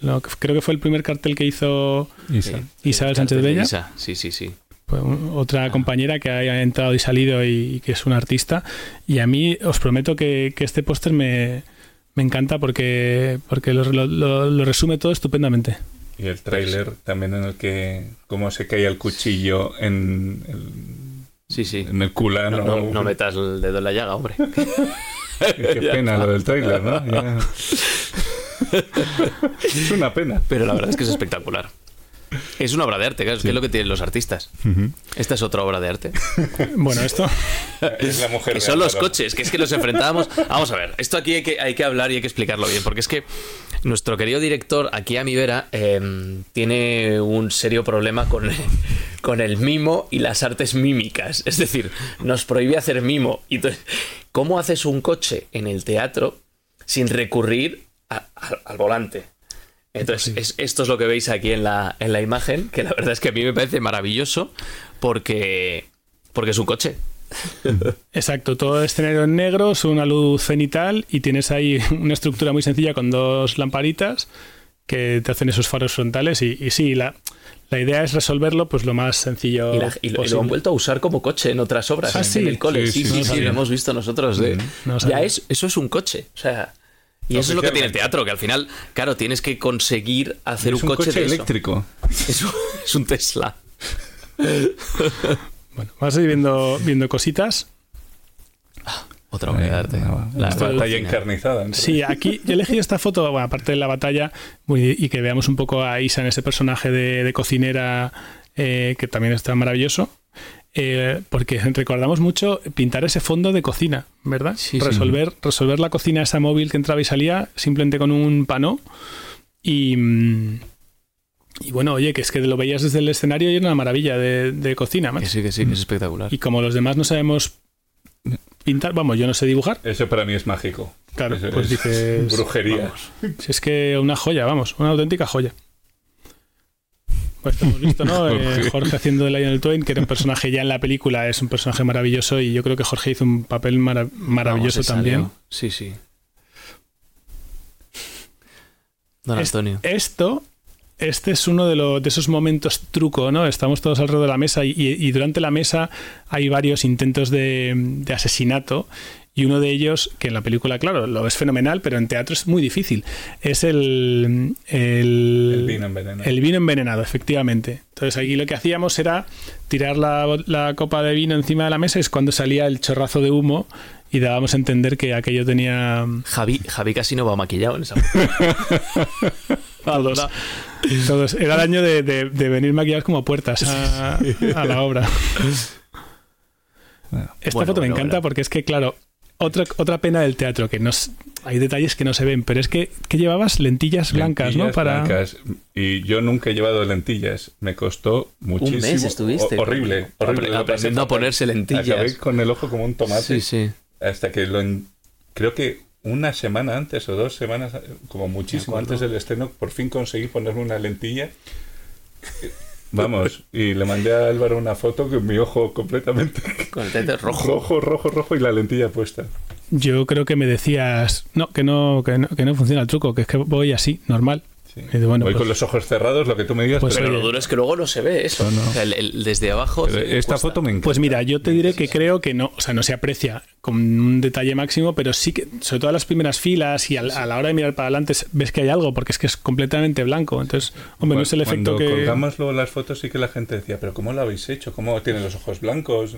Lo que- creo que fue el primer cartel que hizo Isa. Isabel El Sánchez Bella. Isa, Sí, sí, sí. Pues, otra compañera que haya entrado y salido y, y que es una artista. Y a mí os prometo que, que este póster me, me encanta porque, porque lo, lo- lo- lo resume todo estupendamente. Y el tráiler también en el que cómo se cae el cuchillo en el, Sí, sí. en el culano. No, no- no metas el dedo en la llaga, hombre. Qué pena lo del tráiler, ¿no? Ya. Es una pena. Pero la verdad es que es espectacular. Es una obra de arte, claro, es que es lo que tienen los artistas. Esta es otra obra de arte. Bueno, esto. Es la mujer Que son los Álvaro. coches, que es que los enfrentábamos. Vamos a ver, esto aquí hay que, hay que hablar y hay que explicarlo bien, porque es que nuestro querido director, aquí a mi vera, eh, tiene un serio problema con, con el mimo y las artes mímicas. Es decir, nos prohíbe hacer mimo. Y entonces, ¿cómo haces un coche en el teatro sin recurrir a- a- al volante? Entonces, es- esto es lo que veis aquí en la, en la imagen, que la verdad es que a mí me parece maravilloso porque, porque es un coche. Exacto, todo escenario en negro, es una luz cenital y tienes ahí una estructura muy sencilla con dos lamparitas que te hacen esos faros frontales y, y sí, la, la idea es resolverlo pues lo más sencillo Y, la- y lo, y lo posible. han vuelto a usar como coche en otras obras, Ah, en- sí. el cole. Sí, Sí, sí, lo hemos visto nosotros. De, no ya es, eso es un coche. O sea, y eso es lo que tiene el teatro, que al final, claro, tienes que conseguir hacer Es un, un coche, coche de eso. eléctrico. Es un, es un Tesla. Bueno, vamos a ir viendo, viendo cositas. Otra obra de arte. La, La batalla encarnizada. entre- Sí, aquí yo he elegido esta foto, bueno, aparte de la batalla, y que veamos un poco a Isa en ese personaje de, de cocinera eh, que también está maravilloso. Eh, porque recordamos mucho pintar ese fondo de cocina, ¿verdad? Sí, sí. resolver, resolver la cocina esa móvil que entraba y salía simplemente con un pano. Y, mm, y bueno, oye, que es que lo veías desde el escenario y era una maravilla de, de cocina. Que sí, que sí, que es espectacular. Y como los demás no sabemos pintar, vamos, yo no sé dibujar. Eso para mí es mágico. Claro, Eso pues es dices. Brujería. Si es que una joya, vamos, una auténtica joya. Pues hemos visto, ¿no? Eh, Jorge haciendo de Lionel Twain, que era un personaje ya en la película, es un personaje maravilloso y yo creo que Jorge hizo un papel mara- maravilloso Vamos, también. salió. Sí, sí. Don Es- Antonio. Esto, este es uno de, de esos momentos truco, ¿no? Estamos todos alrededor de la mesa y, y- y durante la mesa hay varios intentos de, de asesinato y uno de ellos, que en la película, claro, lo es fenomenal, pero en teatro es muy difícil, es el... El, El vino envenenado. el vino envenenado, efectivamente. Entonces aquí lo que hacíamos era tirar la, la copa de vino encima de la mesa y es cuando salía el chorrazo de humo y dábamos a entender que aquello tenía... Javi, Javi casi no va maquillado en esa. Todos. Todos. Era el año de, de- de venir maquillados como puertas a, a la obra. Esta Bueno, foto me bueno, encanta bueno. porque es que, claro, otra, otra pena del teatro, que no s- hay detalles que no se ven, pero es que, que llevabas lentillas blancas, ¿no? Para... blancas. Y yo nunca he llevado lentillas. Me costó muchísimo. Un mes estuviste. O- horrible. horrible. Aprendiendo a ponerse lentillas. Acabé con el ojo como un tomate. Sí, sí. Hasta que lo. en- Creo que una semana antes o dos semanas, como muchísimo antes del estreno, por fin conseguí ponerme una lentilla. Vamos, y le mandé a Álvaro una foto con mi ojo completamente Con el tete rojo. rojo, rojo, rojo y la lentilla puesta. Yo creo que me decías, no, que no, que no, que no funciona el truco, que es que voy así, normal. Sí. Y digo, bueno, Voy pues- con los ojos cerrados, lo que tú me digas, Pues pero oye. lo duro es que luego no se ve eso. No, no. O sea, el- el- desde abajo. esta cuesta. foto me encanta. Pues mira, yo te diré que creo que no, o sea, no se aprecia con un detalle máximo, pero sí que, sobre todo en las primeras filas y al- a, la hora de mirar para adelante, ves que hay algo, porque es que es completamente blanco. Entonces, hombre, no es el efecto Cuando que. colgamos luego las fotos, sí que la gente decía, pero ¿cómo lo habéis hecho? ¿Cómo tiene los ojos blancos?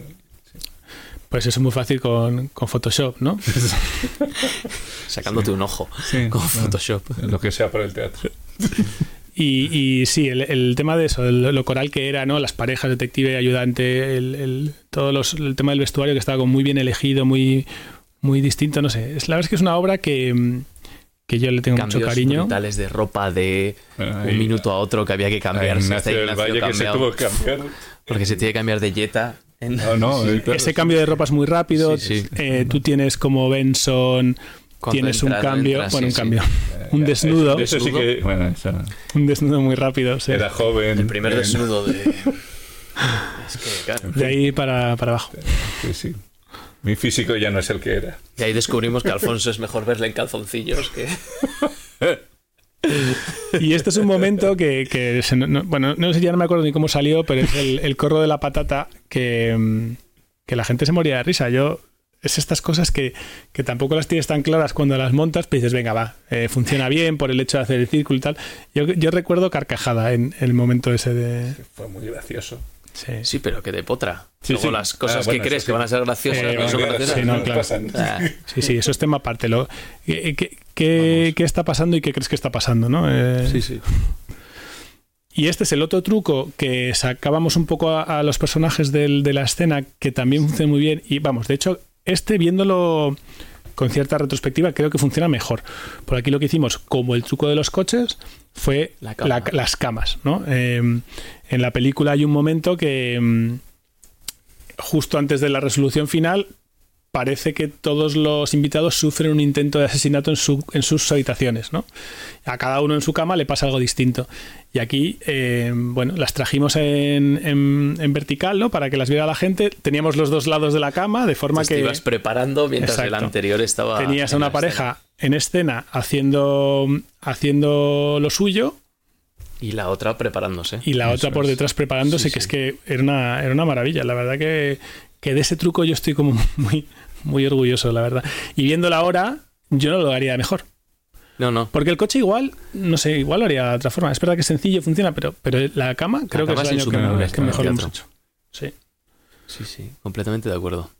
Pues eso es muy fácil con, con Photoshop, ¿no? Sacándote un ojo Sí, con bueno. Photoshop. Lo que sea para el teatro. Y, y sí, el, el tema de eso, el- lo coral que era, ¿no? Las parejas, detective, ayudante, el, el- todo los- el tema del vestuario que estaba como muy bien elegido, muy, muy distinto, no sé. Es, la verdad es que es una obra que, mm, que yo le tengo Cambios mucho cariño. brutales de ropa de ahí- un minuto a otro que había que cambiar. Ignacio del Valle que se tuvo que cambiar. Porque se tiene que cambiar de Jetta. en- No, no, eh, claro. Ese cambio de ropa es muy rápido. Sí, sí. Eh, tú tienes como Benson, tienes un cambio, bueno, sí, un sí. cambio, un desnudo, Eso sí que. Bueno, eso. un desnudo muy rápido. sí. Era joven. El primer eh, desnudo de. Es que, claro. De ahí para, para abajo. Sí, sí. Mi físico ya no es el que era. Y ahí descubrimos que Alfonso es mejor verle en calzoncillos que. Y este es un momento que, que se- no- bueno, no sé, ya no me acuerdo ni cómo salió, pero es el, el corro de la patata que, mm, que la gente se moría de risa. Yo, es estas cosas que, que tampoco las tienes tan claras cuando las montas, pero dices, venga, va, eh, funciona bien por el hecho de hacer el círculo y tal. Yo, yo recuerdo carcajada en el momento ese de... Fue muy gracioso. Sí, Sí, pero que de potra. Sí, Luego sí. las cosas Ah, bueno, que crees que van a ser graciosas Eh, no son bueno, graciosas. sí, no, claro. Ah, Sí, sí, eso es tema aparte. Lo, ¿qué, qué- qué- qué está pasando y qué crees que está pasando? ¿no? Eh, sí, sí. Y este es el otro truco que sacábamos un poco a, a los personajes del- de la escena, que también funciona muy bien. Y vamos, de hecho, este viéndolo con cierta retrospectiva, creo que funciona mejor. Por aquí lo que hicimos, como el truco de los coches, fue La cama. la- las camas. ¿no? Eh, en la película hay un momento que mm, justo antes de la resolución final parece que todos los invitados sufren un intento de asesinato en, su- en sus habitaciones, ¿no? A cada uno en su cama le pasa algo distinto. Y aquí, eh, bueno, las trajimos en, en- en vertical, ¿no? Para que las viera la gente. Teníamos los dos lados de la cama, de forma Te que ibas preparando mientras el Exacto. anterior estaba. tenías a una pareja en escena haciendo, haciendo lo suyo. Y la otra preparándose. y la Eso otra por detrás preparándose, Sí, que sí. es que era una, era una maravilla. La verdad que, que de ese truco yo estoy como muy, muy orgulloso, la verdad. Y viéndola ahora, yo no lo haría mejor. No, no. Porque el coche igual, no sé, igual lo haría de otra forma. Es verdad que es sencillo, funciona, pero, pero la cama creo cama que es el año que, el mejor hemos hecho. Sí. Sí, sí. Completamente de acuerdo.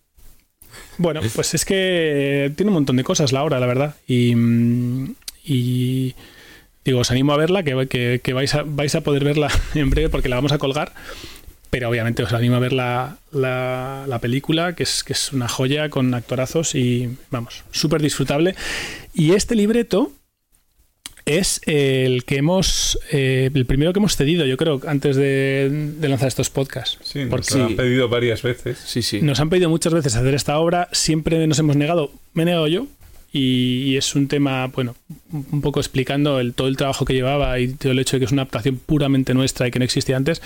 Bueno, pues es que tiene un montón de cosas la obra, la verdad. Y, mm, y digo, os animo a verla, que, que- que vais, a, vais a poder verla en breve porque la vamos a colgar. Pero obviamente os animo a ver la, la- la película, que es, que es una joya con actorazos y vamos, súper disfrutable. Y este libreto es el que hemos, eh, el primero que hemos cedido, yo creo, antes de, de lanzar estos podcasts. Sí, nos Porque- han pedido varias veces. Sí, sí. nos han pedido muchas veces hacer esta obra, siempre nos hemos negado, me he negado yo, y, es un tema, bueno, un un poco explicando el, todo el trabajo que llevaba y todo el hecho de que es una adaptación puramente nuestra y que no existía antes.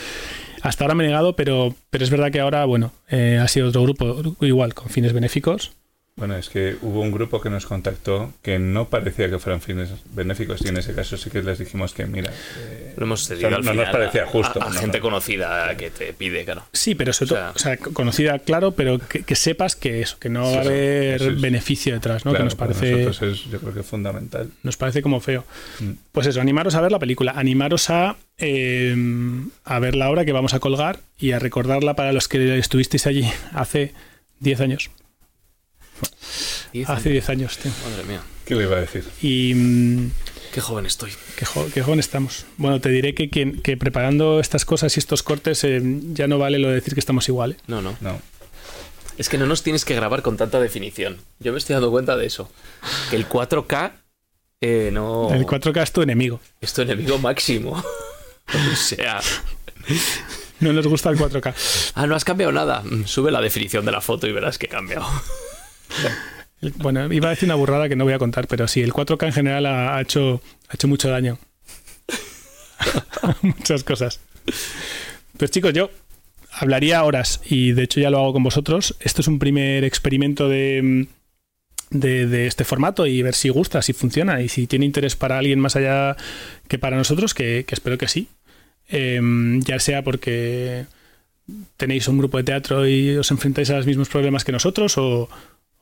Hasta ahora me he negado, pero, pero es verdad que ahora, bueno, eh, ha sido otro grupo igual, con fines benéficos. Bueno, es que hubo un grupo que nos contactó que no parecía que fueran fines benéficos y en ese caso sí que les dijimos que, mira, eh, Lo hemos cedido no al nos final parecía a- justo. A, a ¿no? gente conocida que te pide, claro. Sí, pero sobre O todo, sea- o sea, conocida, claro, pero que, que sepas que eso, que no Sí, va a haber beneficio detrás, ¿no? Claro, que nos para parece... nosotros es, yo creo que es fundamental. nos parece como feo. Mm. Pues eso, animaros a ver la película, animaros a, eh, a ver la obra que vamos a colgar y a recordarla para los que estuvisteis allí hace 10 años. Diez Hace años. 10 años, tío. Madre mía. ¿Qué le iba a decir? Y mm, Qué joven estoy. qué, jo- qué joven estamos. Bueno, te diré que, que preparando estas cosas y estos cortes eh, ya no vale lo de decir que estamos igual. ¿eh? No, no. No. Es que no nos tienes que grabar con tanta definición. Yo me estoy dando cuenta de eso. Que el 4K eh, no. El 4K es tu enemigo. Es tu enemigo máximo. o sea. No nos gusta el 4K. Ah, no has cambiado nada. Sube la definición de la foto y verás que he cambiado. Bueno, iba a decir una burrada que no voy a contar, pero sí, el 4K en general ha, hecho, ha hecho mucho daño. Muchas cosas. Pues chicos, yo hablaría horas y de hecho ya lo hago con vosotros. Esto es un primer experimento de, de, este formato y ver si gusta, si funciona y si tiene interés para alguien más allá que para nosotros, que, que espero que sí. Em, ya sea porque tenéis un grupo de teatro y os enfrentáis a los mismos problemas que nosotros o,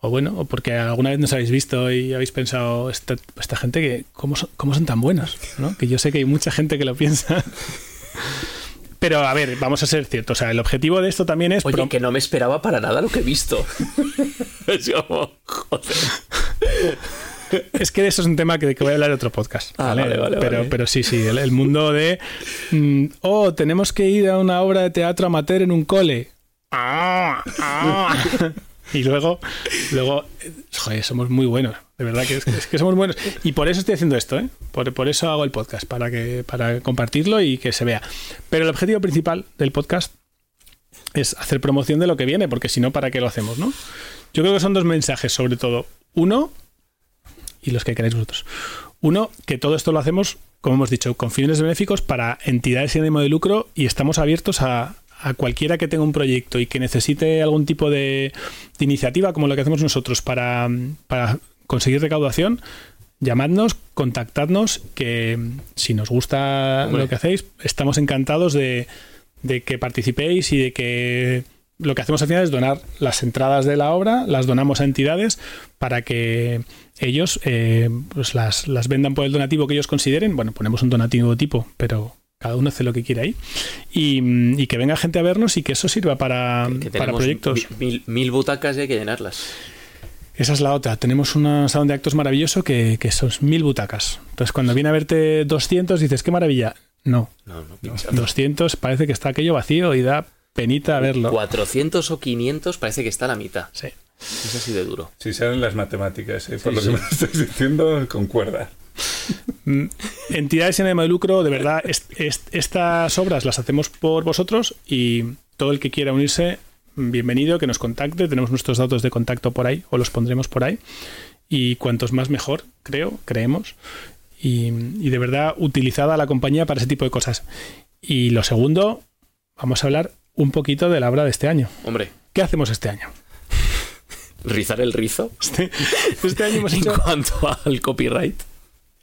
o bueno, o porque alguna vez nos habéis visto y habéis pensado, esta, esta gente que, ¿cómo son, cómo son tan buenos? ¿no? Que yo sé que hay mucha gente que lo piensa. Pero a ver, vamos a ser ciertos. O sea, el objetivo de esto también es. Oye, prom- que no me esperaba para nada lo que he visto. es como. Joder. es que eso es un tema que, que voy a hablar en otro podcast. Ah, vale, vale, pero, vale. pero sí, sí, el, el mundo de. mm, oh, tenemos que ir a una obra de teatro amateur en un cole. Ah, ah. y luego, luego, joder, somos muy buenos. De verdad que somos buenos. Y por eso estoy haciendo esto, ¿eh? Por, por eso hago el podcast, para, que, para compartirlo y que se vea. Pero el objetivo principal del podcast es hacer promoción de lo que viene, porque si no, ¿para qué lo hacemos, no? Yo creo que son dos mensajes, sobre todo. Uno, y los que queráis vosotros. Uno, que todo esto lo hacemos, como hemos dicho, con fines benéficos para entidades sin ánimo de lucro y estamos abiertos a, a cualquiera que tenga un proyecto y que necesite algún tipo de, de iniciativa, como lo que hacemos nosotros, para, para conseguir recaudación. Llamadnos, contactadnos, que si nos gusta Hombre. lo que hacéis, estamos encantados de, de que participéis y de que lo que hacemos al final es donar las entradas de la obra, las donamos a entidades para que ellos eh, pues las, las vendan por el donativo que ellos consideren. Bueno, ponemos un donativo tipo, pero cada uno hace lo que quiere ahí. Y, mm, y que venga gente a vernos y que eso sirva para, Que para proyectos. mi- Mil, mil butacas y hay que llenarlas. Esa es la otra. Tenemos un salón de actos maravilloso que, que son mil butacas. Entonces, cuando viene a verte 200, dices, qué maravilla. No, No, no, pincha. 200 parece que está aquello vacío y da penita verlo. 400 o 500 parece que está a la mitad. Sí. Es así de duro. Si salen las matemáticas, ¿eh? por Sí, lo sí. que me estáis diciendo, concuerda. Mm, Entidades sin ánimo de lucro, de verdad, est- est- estas obras las hacemos por vosotros y todo el que quiera unirse, bienvenido, que nos contacte. Tenemos nuestros datos de contacto por ahí, o los pondremos por ahí. Y cuantos más mejor, creo, creemos. Y, y de verdad, utilizada la compañía para ese tipo de cosas. Y lo segundo, vamos a hablar un poquito de la obra de este año. Hombre, ¿Qué hacemos este año? rizar el rizo Este, este año hemos en hecho cuanto al copyright.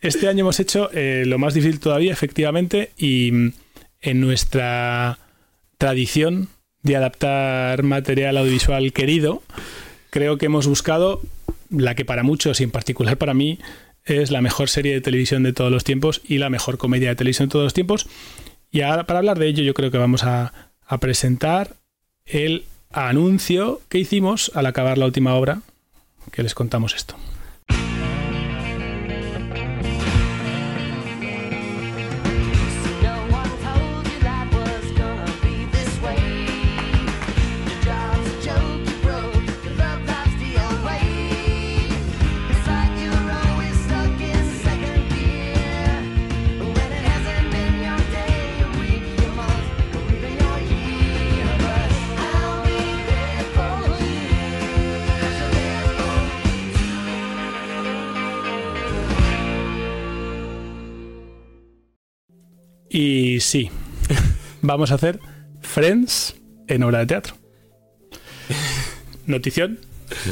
Este año hemos hecho eh, lo más difícil todavía, efectivamente, y mm, en nuestra tradición de adaptar material audiovisual querido, creo que hemos buscado la que para muchos, y en particular para mí, es la mejor serie de televisión de todos los tiempos y la mejor comedia de televisión de todos los tiempos. Y ahora, para hablar de ello, yo creo que vamos a, a presentar el anuncio que hicimos al acabar la última obra, que les contamos esto. Y sí, vamos a hacer Friends en obra de teatro. Notición,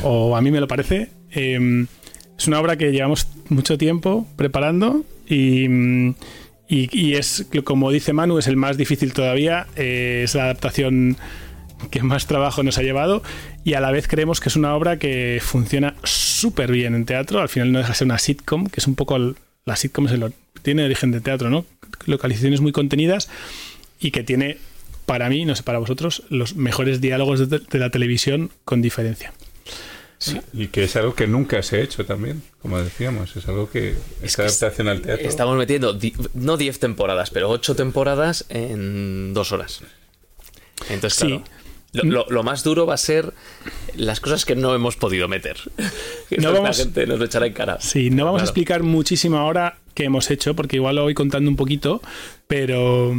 o a mí me lo parece. eh, es una obra que llevamos mucho tiempo preparando y, y- es, como dice Manu, es el más difícil todavía. eh, es la adaptación que más trabajo nos ha llevado y a la vez creemos que es una obra que funciona súper bien en teatro. Al final no deja de ser una sitcom, que es un poco... el- la sitcom tiene origen de teatro, ¿no? Localizaciones muy contenidas y que tiene, para mí, no sé, para vosotros, los mejores diálogos de, de la televisión con diferencia. Sí, y que es algo que nunca se ha hecho también, como decíamos. Es algo que es que adaptación al teatro. Estamos metiendo, di- no 10 temporadas, pero 8 temporadas en dos horas. Entonces, Sí. Lo, lo- lo más duro va a ser las cosas que no hemos podido meter. No La vamos- gente nos lo echará en cara. Sí, no vamos a explicar muchísimo ahora qué hemos hecho, porque igual lo voy contando un poquito, pero,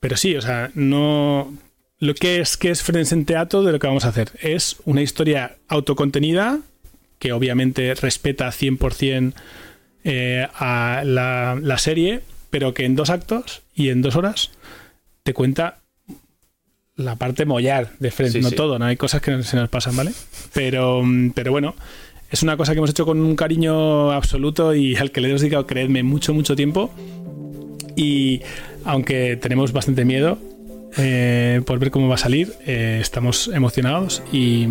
pero sí, o sea, no. Lo que es que es Friends en teatro de lo que vamos a hacer es una historia autocontenida que obviamente respeta 100% eh, a la, la serie, pero que en dos actos y en dos horas te cuenta la parte mollar de Sí, no sí. todo, no hay cosas que se nos pasan, ¿vale? Pero, mm, pero bueno, es una cosa que hemos hecho con un cariño absoluto y al que le hemos dedicado, creedme, mucho, mucho tiempo. Y aunque tenemos bastante miedo eh, por ver cómo va a salir, eh, estamos emocionados y,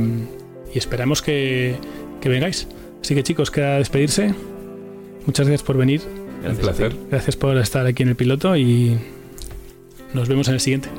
y esperamos que, que vengáis. Así que chicos, queda despedirse. Muchas gracias por venir. Un placer. Gracias por estar aquí en el piloto y nos vemos en el siguiente.